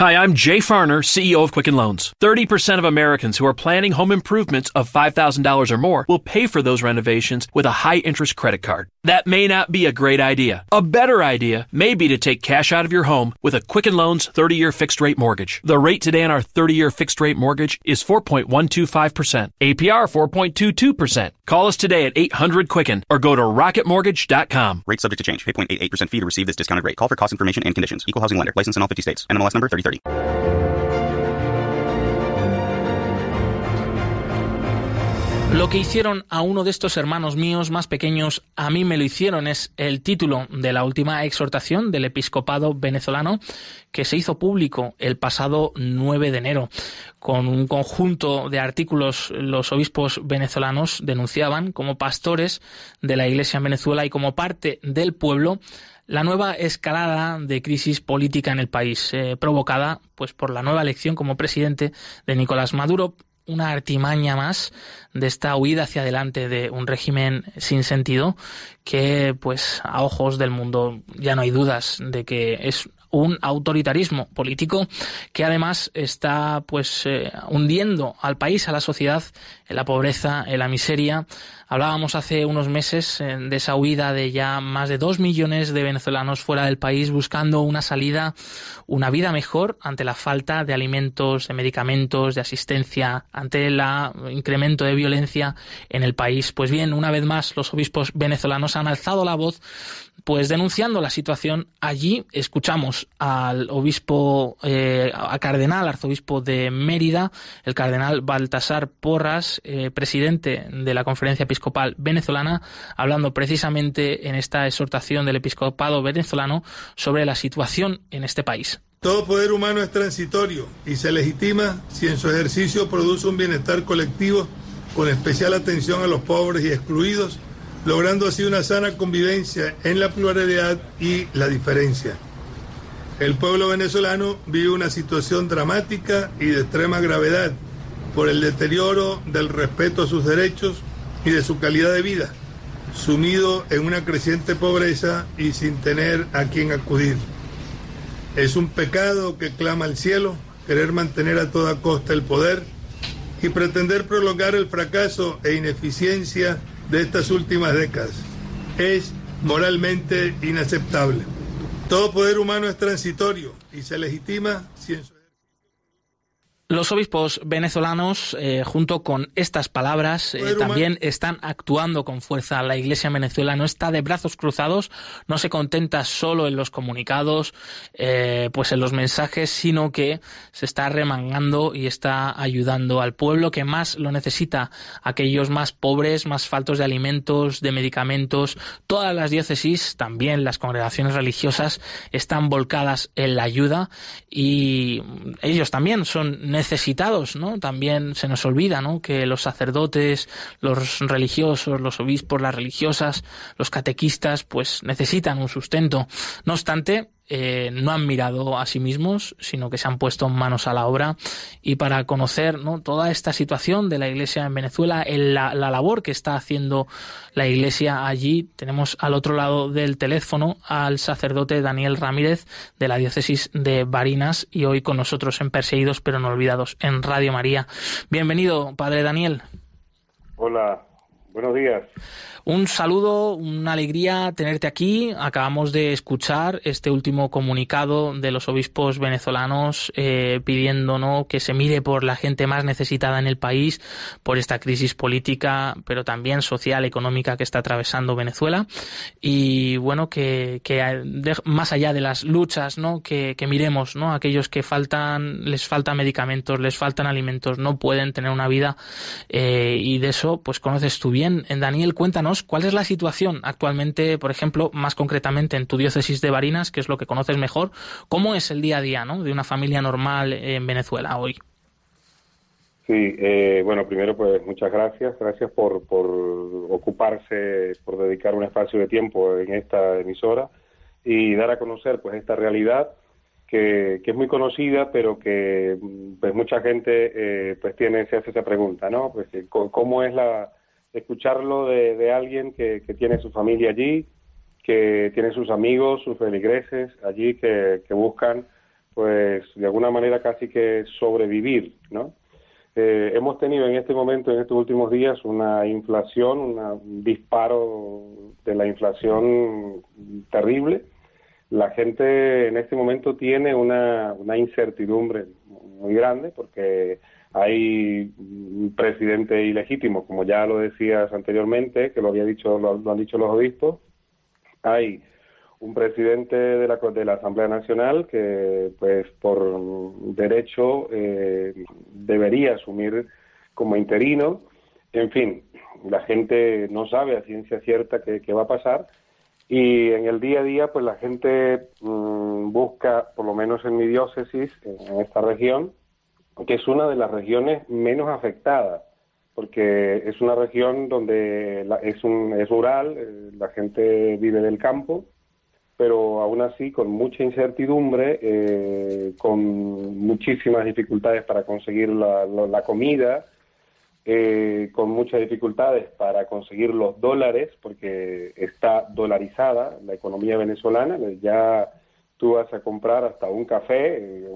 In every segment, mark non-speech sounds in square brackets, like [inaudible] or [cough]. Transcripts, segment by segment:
Hi, I'm Jay Farner, CEO of Quicken Loans. 30% of Americans who are planning home improvements of $5,000 or more will pay for those renovations with a high interest credit card. That may not be a great idea. A better idea may be to take cash out of your home with a Quicken Loans 30 year fixed rate mortgage. The rate today on our 30 year fixed rate mortgage is 4.125%, APR 4.22%. Call us today at 800 Quicken or go to rocketmortgage.com. Rate subject to change. Pay 0.88% fee to receive this discounted rate. Call for cost information and conditions. Equal housing lender. License in all 50 states. NMLS number 3030. Lo que hicieron a uno de estos hermanos míos más pequeños, a mí me lo hicieron, es el título de la última exhortación del episcopado venezolano que se hizo público el pasado 9 de enero. Con un conjunto de artículos, los obispos venezolanos denunciaban como pastores de la Iglesia en Venezuela y como parte del pueblo la nueva escalada de crisis política en el país, eh, provocada pues por la nueva elección como presidente de Nicolás Maduro, una artimaña más de esta huida hacia adelante de un régimen sin sentido que pues a ojos del mundo ya no hay dudas de que es un autoritarismo político que además está pues eh, hundiendo al país, a la sociedad en la pobreza, en la miseria. Hablábamos hace unos meses eh, de esa huida de ya más de dos millones de venezolanos fuera del país buscando una salida, una vida mejor ante la falta de alimentos, de medicamentos, de asistencia, ante el incremento de violencia en el país. Pues bien, una vez más los obispos venezolanos han alzado la voz pues denunciando la situación allí, escuchamos al obispo, eh, a cardenal, arzobispo de Mérida, el cardenal Baltasar Porras, eh, presidente de la Conferencia Episcopal Venezolana, hablando precisamente en esta exhortación del episcopado venezolano sobre la situación en este país. Todo poder humano es transitorio y se legitima si en su ejercicio produce un bienestar colectivo con especial atención a los pobres y excluidos logrando así una sana convivencia en la pluralidad y la diferencia. El pueblo venezolano vive una situación dramática y de extrema gravedad por el deterioro del respeto a sus derechos y de su calidad de vida, sumido en una creciente pobreza y sin tener a quien acudir. Es un pecado que clama al cielo querer mantener a toda costa el poder y pretender prolongar el fracaso e ineficiencia de estas últimas décadas. Es moralmente inaceptable. Todo poder humano es transitorio y se legitima si en su los obispos venezolanos, eh, junto con estas palabras, eh, también están actuando con fuerza. La Iglesia en Venezuela no está de brazos cruzados, no se contenta solo en los comunicados, eh, pues en los mensajes, sino que se está remangando y está ayudando al pueblo que más lo necesita, aquellos más pobres, más faltos de alimentos, de medicamentos. Todas las diócesis, también las congregaciones religiosas, están volcadas en la ayuda y ellos también son necesarios necesitados, ¿no? También se nos olvida, ¿no? Que los sacerdotes, los religiosos, los obispos, las religiosas, los catequistas, pues necesitan un sustento. No obstante, eh, no han mirado a sí mismos, sino que se han puesto manos a la obra y para conocer ¿no? toda esta situación de la Iglesia en Venezuela, la, la, labor que está haciendo la Iglesia allí, tenemos al otro lado del teléfono al sacerdote Daniel Ramírez de la diócesis de Barinas y hoy con nosotros en Perseguidos pero no olvidados en Radio María. Bienvenido, Padre Daniel. Hola, buenos días. Un saludo, una alegría tenerte aquí. Acabamos de escuchar este último comunicado de los obispos venezolanos eh, pidiendo que se mire por la gente más necesitada en el país, por esta crisis política, pero también social, económica que está atravesando Venezuela. Y bueno, que, más allá de las luchas, ¿no? que, miremos ¿no? aquellos que faltan, les faltan medicamentos, les faltan alimentos, no pueden tener una vida. Eh, y de eso, pues conoces tú bien. Daniel, cuéntanos cuál es la situación actualmente, por ejemplo, más concretamente en tu diócesis de Barinas, que es lo que conoces mejor. ¿Cómo es el día a día de una familia normal en Venezuela hoy? Sí, eh, bueno, primero pues muchas gracias, gracias por, por ocuparse, por dedicar un espacio de tiempo en esta emisora y dar a conocer pues esta realidad que, es muy conocida, pero que pues mucha gente eh, pues tiene se hace esa pregunta, ¿no? Pues cómo es la, escucharlo de, de alguien que, que, tiene su familia allí, que tiene sus amigos, sus feligreses allí, que, buscan pues de alguna manera casi que sobrevivir, ¿no? Eh, hemos tenido en este momento, en estos últimos días, una inflación, un disparo de la inflación terrible. La gente en este momento tiene una, una incertidumbre muy grande porque hay un presidente ilegítimo, como ya lo decías anteriormente, que lo había dicho, lo, han dicho los obispos. Hay un presidente de la, de la Asamblea Nacional que, pues, por derecho eh, debería asumir como interino. En fin, la gente no sabe a ciencia cierta qué, va a pasar y en el día a día, pues la gente mm, busca, por lo menos en mi diócesis, en esta región, que es una de las regiones menos afectadas, porque es una región donde es, un, es rural, eh, la gente vive del campo, pero aún así con mucha incertidumbre, eh, con muchísimas dificultades para conseguir la, comida, eh, con muchas dificultades para conseguir los dólares, porque está dolarizada la economía venezolana, ya tú vas a comprar hasta un café, eh,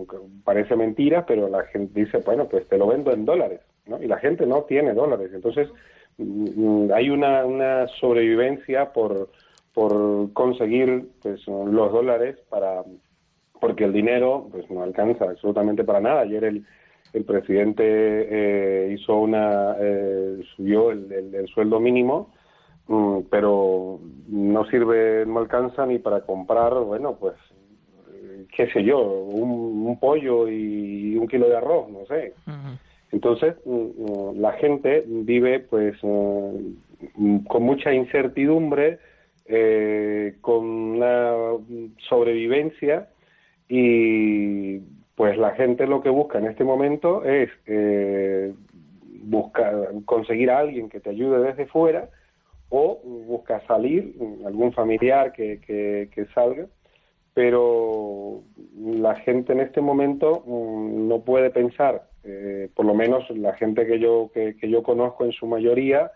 parece mentira, pero la gente dice, bueno, pues te lo vendo en dólares, ¿no? Y la gente no tiene dólares. Entonces, mm, hay una, una sobrevivencia por, por conseguir pues, los dólares para porque el dinero pues no alcanza absolutamente para nada. Ayer el, el presidente eh, hizo una eh, subió el, el, sueldo mínimo mm, pero no sirve no alcanza ni para comprar bueno pues qué sé yo, un, pollo y un kilo de arroz, no sé. Entonces, mm, mm, la gente vive pues mm, con mucha incertidumbre, eh, con una sobrevivencia y pues la gente lo que busca en este momento es eh, buscar conseguir a alguien que te ayude desde fuera o busca salir, algún familiar que, que, que salga pero la gente en este momento mm, no puede pensar, eh, por lo menos la gente que yo, que, que yo conozco en su mayoría,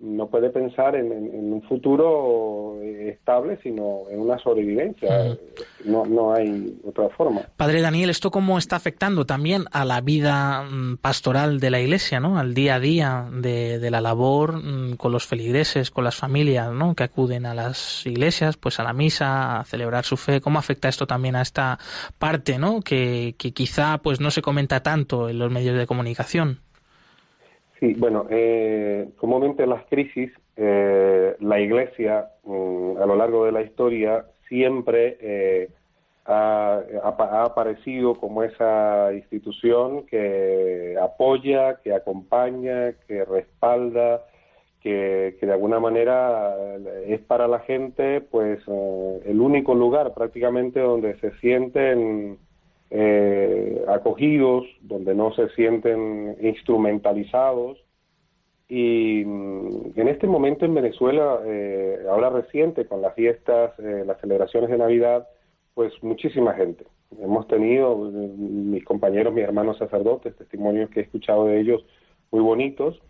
no puede pensar en, un futuro eh, estable, sino en una sobrevivencia. no, no hay otra forma. Padre Daniel, ¿esto cómo está afectando también a la vida mm, pastoral de la Iglesia, ¿no? al día a día de, la labor mm, con los feligreses, con las familias ¿no? que acuden a las iglesias, pues a la misa, a celebrar su fe? ¿Cómo afecta esto también a esta parte ¿no? que, que quizá pues no se comenta tanto en los medios de comunicación? Sí, bueno, eh, comúnmente en las crisis, eh, la Iglesia mm, a lo largo de la historia siempre eh, ha, aparecido como esa institución que apoya, que acompaña, que respalda, que, que de alguna manera es para la gente pues el único lugar prácticamente donde se sienten eh, acogidos, donde no se sienten instrumentalizados. Y mm, en este momento en Venezuela, eh, ahora reciente, con las fiestas, eh, las celebraciones de Navidad, pues muchísima gente. Hemos tenido, mis compañeros, mis hermanos sacerdotes, testimonios que he escuchado de ellos muy bonitos.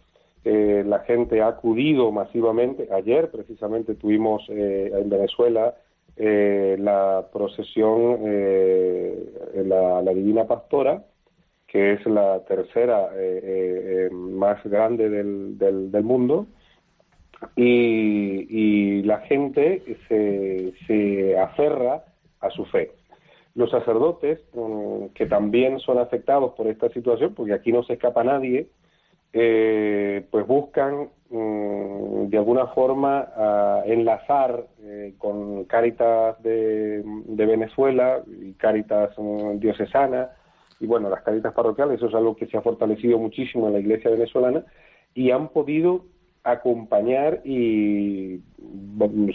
la gente ha acudido masivamente. Ayer precisamente tuvimos en Venezuela eh, la procesión, eh, la, Divina Pastora, que es la tercera eh, más grande del, del, mundo, y, la gente se, se aferra a su fe. Los sacerdotes, mm, que también son afectados por esta situación, porque aquí no se escapa nadie, pues buscan de alguna forma a enlazar eh, con Cáritas de, Venezuela y Cáritas mm, diocesana y bueno, las Cáritas parroquiales, eso es algo que se ha fortalecido muchísimo en la iglesia venezolana y han podido acompañar y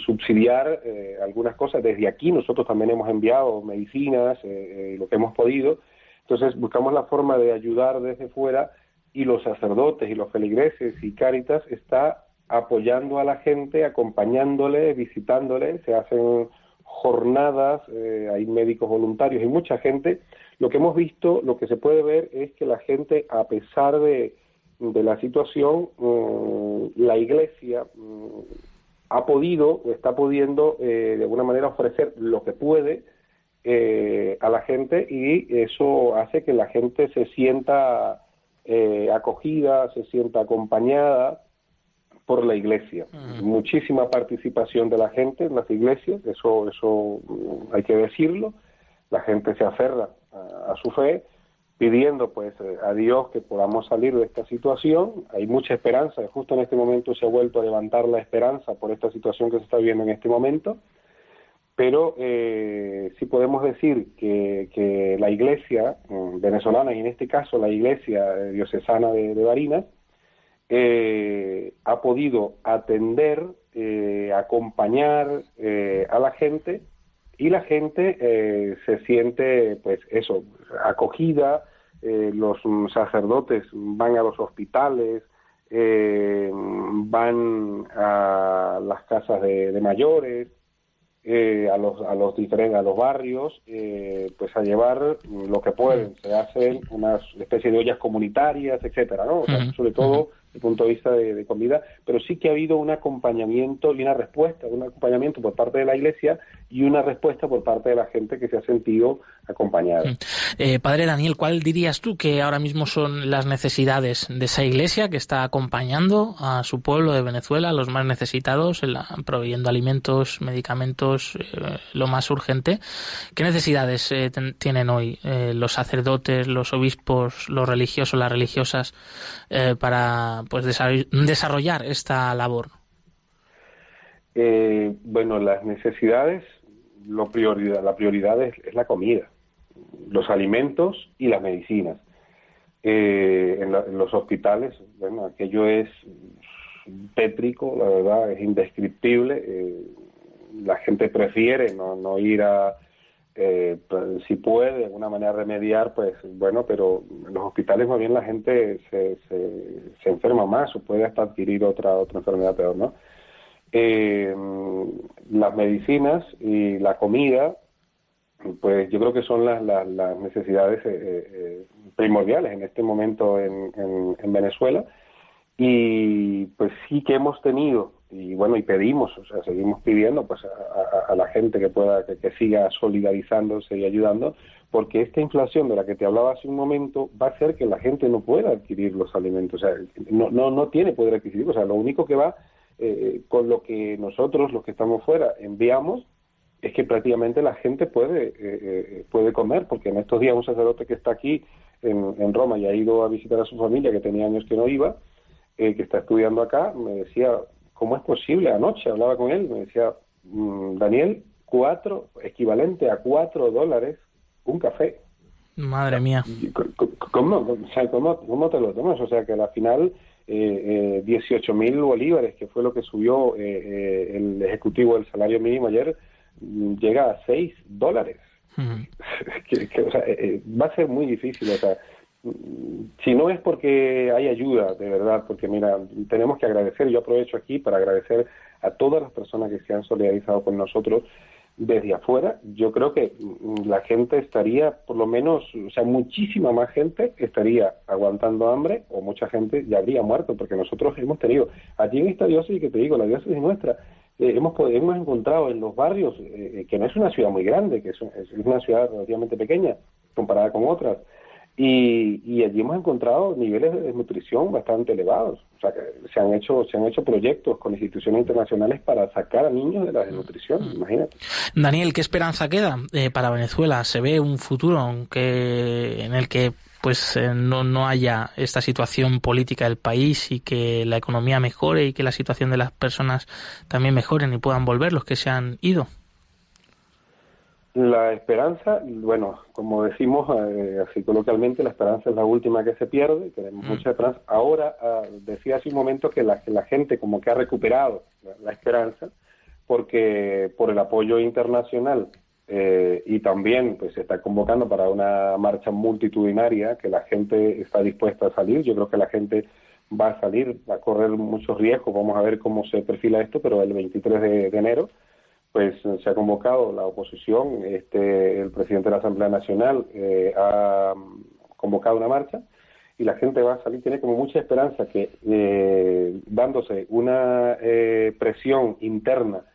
subsidiar eh, algunas cosas. Desde aquí nosotros también hemos enviado medicinas, eh, lo que hemos podido. Entonces buscamos la forma de ayudar desde fuera y los sacerdotes y los feligreses y Cáritas está apoyando a la gente, acompañándole, visitándole, se hacen jornadas, eh, hay médicos voluntarios y mucha gente. Lo que hemos visto, lo que se puede ver es que la gente, a pesar de, de la situación, mm, la iglesia mm, ha podido, está pudiendo eh, de alguna manera ofrecer lo que puede eh, a la gente y eso hace que la gente se sienta eh, acogida, se sienta acompañada por la iglesia. Muchísima participación de la gente en las iglesias, eso, eso hay que decirlo. La gente se aferra a, su fe, pidiendo pues a Dios que podamos salir de esta situación. Hay mucha esperanza, justo en este momento se ha vuelto a levantar la esperanza por esta situación que se está viendo en este momento pero eh, sí podemos decir que, que, la iglesia mm, venezolana, y en este caso la iglesia diocesana de, Barinas, eh, ha podido atender, eh, acompañar eh, a la gente y la gente se siente, pues eso, acogida, los sacerdotes van a los hospitales, van a las casas de mayores, eh, a los a los diferentes a los barrios eh, pues a llevar lo que pueden. Se hacen unas especie de ollas comunitarias etcétera no sobre todo el punto de vista de, comida pero sí que ha habido un acompañamiento y una respuesta un acompañamiento por parte de la iglesia y una respuesta por parte de la gente que se ha sentido acompañada eh, padre Daniel cuál dirías tú que ahora mismo son las necesidades de esa iglesia que está acompañando a su pueblo de Venezuela los más necesitados proveyendo alimentos medicamentos eh, lo más urgente. ¿Qué necesidades eh, tienen hoy los sacerdotes, los obispos, los religiosos, las religiosas para pues desarrollar esta labor? bueno, las necesidades, lo prioridad, la prioridad es, la comida, los alimentos y las medicinas. en, los hospitales, bueno, aquello es tétrico, la verdad, es indescriptible la gente prefiere no, no ir a, eh, pues, si puede de alguna manera remediar, pues bueno, pero en los hospitales más bien la gente se, se, enferma más o puede hasta adquirir otra, otra enfermedad peor, ¿no? Eh, las medicinas y la comida, pues yo creo que son las, las, necesidades eh, primordiales en este momento en, en, en Venezuela y pues sí que hemos tenido y bueno y pedimos o sea seguimos pidiendo pues a, la gente que pueda que, siga solidarizándose y ayudando porque esta inflación de la que te hablaba hace un momento va a hacer que la gente no pueda adquirir los alimentos o sea no no no tiene poder adquisitivo o sea lo único que va eh, con lo que nosotros los que estamos fuera enviamos es que prácticamente la gente puede eh, eh, puede comer porque en estos días un sacerdote que está aquí en, en Roma y ha ido a visitar a su familia que tenía años que no iba que está estudiando acá me decía ¿cómo es posible? Anoche hablaba con él, me decía, mm, Daniel, cuatro, equivalente a cuatro dólares un café. Madre mía. ¿Cómo, cómo, te lo tomas? O sea, que al final eh, eh, mil bolívares, que fue lo que subió eh, eh, el ejecutivo del salario mínimo ayer, mm, llega a 6 dólares. [laughs] o sea, va a ser muy difícil. O sea, si no es porque hay ayuda, de verdad, porque mira, tenemos que agradecer, yo aprovecho aquí para agradecer a todas las personas que se han solidarizado con nosotros desde afuera, yo creo que la gente estaría, por lo menos, o sea, muchísima más gente estaría aguantando hambre o mucha gente ya habría muerto, porque nosotros hemos tenido, allí en esta diócesis que te digo, la diócesis nuestra, eh, hemos, hemos encontrado en los barrios, eh, eh, que no es una ciudad muy grande, que es, es una ciudad relativamente pequeña comparada con otras, y, y, allí hemos encontrado niveles de desnutrición bastante elevados. O sea, que se han hecho se han hecho proyectos con instituciones internacionales para sacar a niños de la desnutrición, mm. imagínate. Daniel, ¿qué esperanza queda eh, para Venezuela? ¿Se ve un futuro aunque en el que pues eh, no, no haya esta situación política del país y que la economía mejore y que la situación de las personas también mejoren y puedan volver los que se han ido? La esperanza, bueno, como decimos eh, así coloquialmente, la esperanza es la última que se pierde, tenemos mm. mucha esperanza. Ahora, ah, decía hace un momento que la, la gente como que ha recuperado la, esperanza porque por el apoyo internacional eh, y también pues se está convocando para una marcha multitudinaria que la gente está dispuesta a salir. Yo creo que la gente va a salir, va a correr muchos riesgos, vamos a ver cómo se perfila esto, pero el 23 de enero pues se ha convocado la oposición, este, el presidente de la Asamblea Nacional eh, ha convocado una marcha y la gente va a salir, tiene como mucha esperanza que eh, dándose una eh, presión interna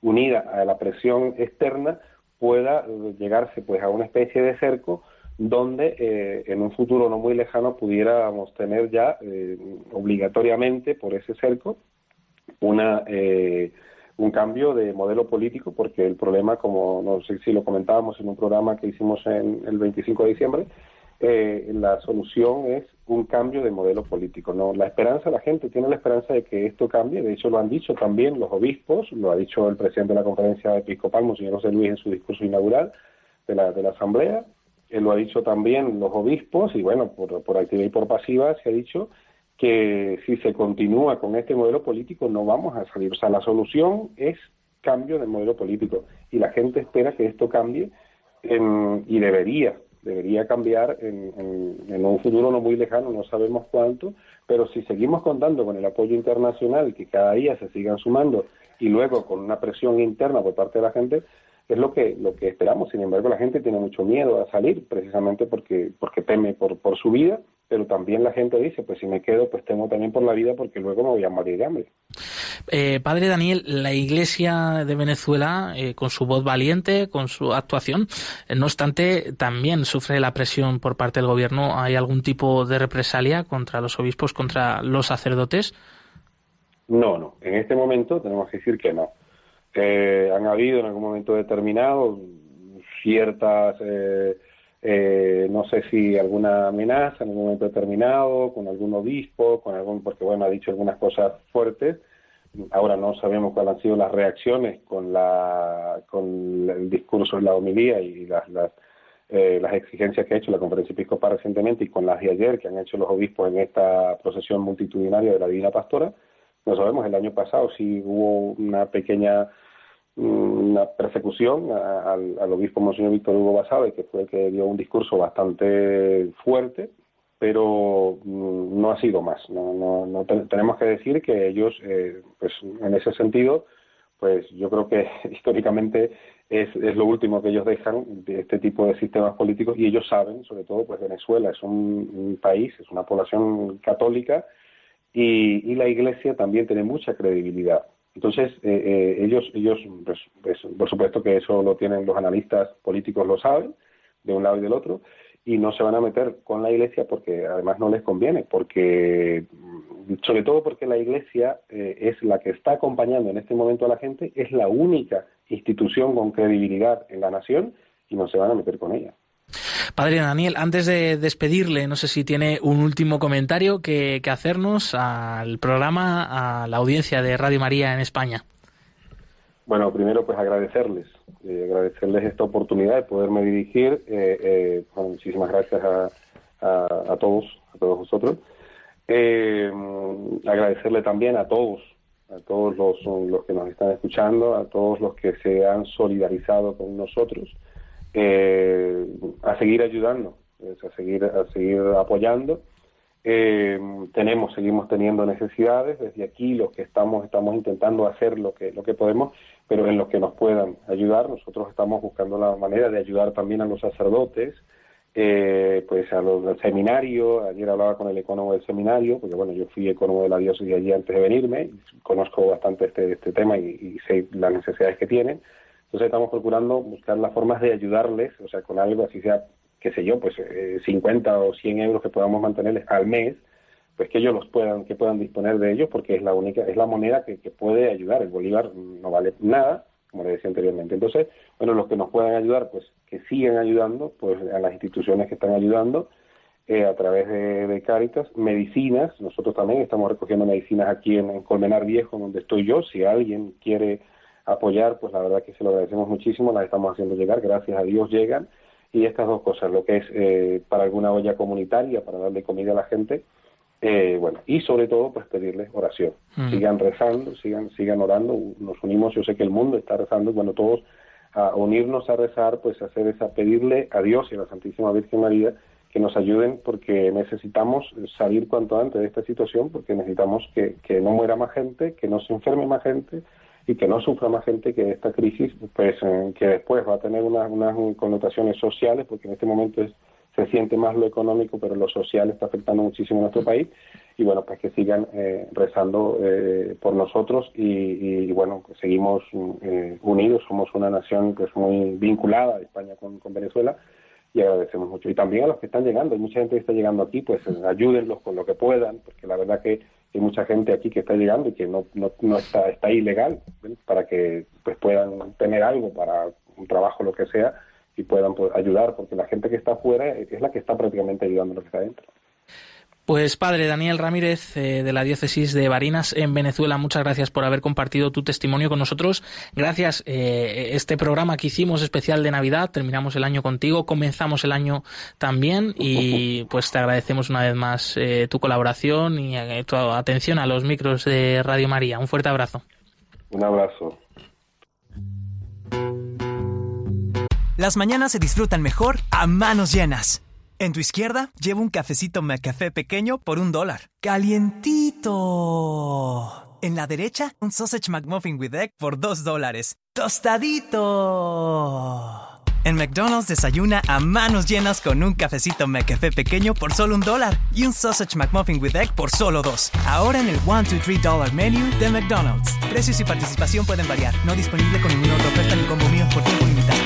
unida a la presión externa pueda llegarse pues a una especie de cerco donde eh, en un futuro no muy lejano pudiéramos tener ya eh, obligatoriamente por ese cerco una eh, un cambio de modelo político porque el problema como no sé si lo comentábamos en un programa que hicimos en el 25 de diciembre eh, la solución es un cambio de modelo político. No, la esperanza, la gente tiene la esperanza de que esto cambie. De hecho, lo han dicho también los obispos, lo ha dicho el presidente de la conferencia episcopal, Monseñor José Luis, en su discurso inaugural de la, de la asamblea. Él lo ha dicho también los obispos y bueno, por, por activa y por pasiva se ha dicho que si se continúa con este modelo político no vamos a salir. O sea, la solución es cambio de modelo político y la gente espera que esto cambie y debería debería cambiar en, en, un futuro no muy lejano, no sabemos cuánto, pero si seguimos contando con el apoyo internacional, que cada día se sigan sumando, y luego con una presión interna por parte de la gente, es lo que lo que esperamos. Sin embargo, la gente tiene mucho miedo a salir, precisamente porque porque teme por, por su vida pero también la gente dice, pues si me quedo, pues tengo también por la vida porque luego me voy a morir de hambre. Eh, padre Daniel, la Iglesia de Venezuela, eh, con su voz valiente, con su actuación, eh, no obstante, también sufre la presión por parte del gobierno. ¿Hay algún tipo de represalia contra los obispos, contra los sacerdotes? No, no. En este momento tenemos que decir que no. Han habido en algún momento determinado ciertas eh, no sé si alguna amenaza en algún momento determinado, con algún obispo, con algún, porque bueno, ha dicho algunas cosas fuertes. Ahora no sabemos cuáles han sido las reacciones con la con el discurso de la homilía y las, las, eh, las exigencias que ha hecho la conferencia episcopal recientemente y con las de ayer que han hecho los obispos en esta procesión multitudinaria de la Divina Pastora. No sabemos, el año pasado si hubo una pequeña una persecución al, obispo Monseñor Víctor Hugo Basabe, que fue el que dio un discurso bastante fuerte, pero mm, no ha sido más. No, no, tenemos que decir que ellos, eh, pues en ese sentido, pues yo creo que [laughs] históricamente es, es, lo último que ellos dejan de este tipo de sistemas políticos y ellos saben, sobre todo, pues Venezuela es un, país, es una población católica y, y la Iglesia también tiene mucha credibilidad. Entonces, eh, eh, ellos, ellos pues, pues, por supuesto que eso lo tienen los analistas políticos, lo saben, de un lado y del otro, y no se van a meter con la Iglesia porque además no les conviene, porque sobre todo porque la Iglesia eh, es la que está acompañando en este momento a la gente, es la única institución con credibilidad en la nación y no se van a meter con ella. Padre Daniel, antes de despedirle, no sé si tiene un último comentario que, hacernos al programa, a la audiencia de Radio María en España. Bueno, primero pues agradecerles, eh, agradecerles esta oportunidad de poderme dirigir. Eh, eh, muchísimas gracias a, a, todos, a todos vosotros. agradecerle también a todos, a todos los, los que nos están escuchando, a todos los que se han solidarizado con nosotros eh, a seguir ayudando, a seguir, a seguir apoyando. Eh, tenemos, seguimos teniendo necesidades. Desde aquí, los que estamos, estamos intentando hacer lo que, lo que podemos, pero en los que nos puedan ayudar. Nosotros estamos buscando la manera de ayudar también a los sacerdotes, eh, pues a los del seminario. Ayer hablaba con el economo del seminario, porque bueno, yo fui economo de la diócesis allí antes de venirme, conozco bastante este, este tema y, y sé las necesidades que tienen. Entonces estamos procurando buscar las formas de ayudarles, o sea, con algo así sea, qué sé yo, pues 50 eh, o 100 euros que podamos mantenerles al mes, pues que ellos los puedan, que puedan disponer de ellos, porque es la única, es la moneda que, puede ayudar. El bolívar no vale nada, como le decía anteriormente. Entonces, bueno, los que nos puedan ayudar, pues que sigan ayudando, pues a las instituciones que están ayudando, eh, a través de, de, Cáritas, medicinas, nosotros también estamos recogiendo medicinas aquí en, Colmenar Viejo, donde estoy yo, si alguien quiere apoyar, pues la verdad que se lo agradecemos muchísimo, las estamos haciendo llegar, gracias a Dios llegan. Y estas dos cosas, lo que es eh, para alguna olla comunitaria, para darle comida a la gente, eh, bueno, y sobre todo, pues pedirles oración. Mm. Sigan rezando, sigan, sigan orando, nos unimos, yo sé que el mundo está rezando, bueno, todos a unirnos a rezar, pues hacer esa, pedirle a Dios y a la Santísima Virgen María que nos ayuden porque necesitamos salir cuanto antes de esta situación, porque necesitamos que, que no muera más gente, que no se enferme más gente, y que no sufra más gente que esta crisis, pues eh, que después va a tener unas, connotaciones sociales, porque en este momento se siente más lo económico, pero lo social está afectando muchísimo a nuestro país, y bueno, pues que sigan eh, rezando eh, por nosotros y, bueno, seguimos eh, unidos, somos una nación que es muy vinculada, España con, Venezuela, y agradecemos mucho. Y también a los que están llegando, hay mucha gente que está llegando aquí, pues ayúdenlos con lo que puedan, porque la verdad que hay mucha gente aquí que está llegando y que no, no, no está, está ilegal, para que pues puedan tener algo para un trabajo, lo que sea, y puedan pues, ayudar, porque la gente que está afuera es la que está prácticamente ayudando a los que está adentro. Pues padre Daniel Ramírez eh, de la diócesis de Barinas en Venezuela, muchas gracias por haber compartido tu testimonio con nosotros. Gracias eh, este programa que hicimos especial de Navidad, terminamos el año contigo, comenzamos el año también y [laughs] pues te agradecemos una vez más eh, tu colaboración y tu atención a los micros de Radio María. Un fuerte abrazo. Un abrazo. Las mañanas se disfrutan mejor a manos llenas. En tu izquierda, llevo un cafecito McCafé pequeño por un dólar. ¡Calientito! En la derecha, un sausage McMuffin with egg por dos dólares. ¡Tostadito! En McDonald's desayuna a manos llenas con un cafecito McCafé pequeño por solo un dólar y un sausage McMuffin with egg por solo dos. Ahora en el 1, 2, 3 dollar menu de McDonald's. Precios y participación pueden variar. No disponible con ninguna otra oferta ni combo mío por tiempo limitado.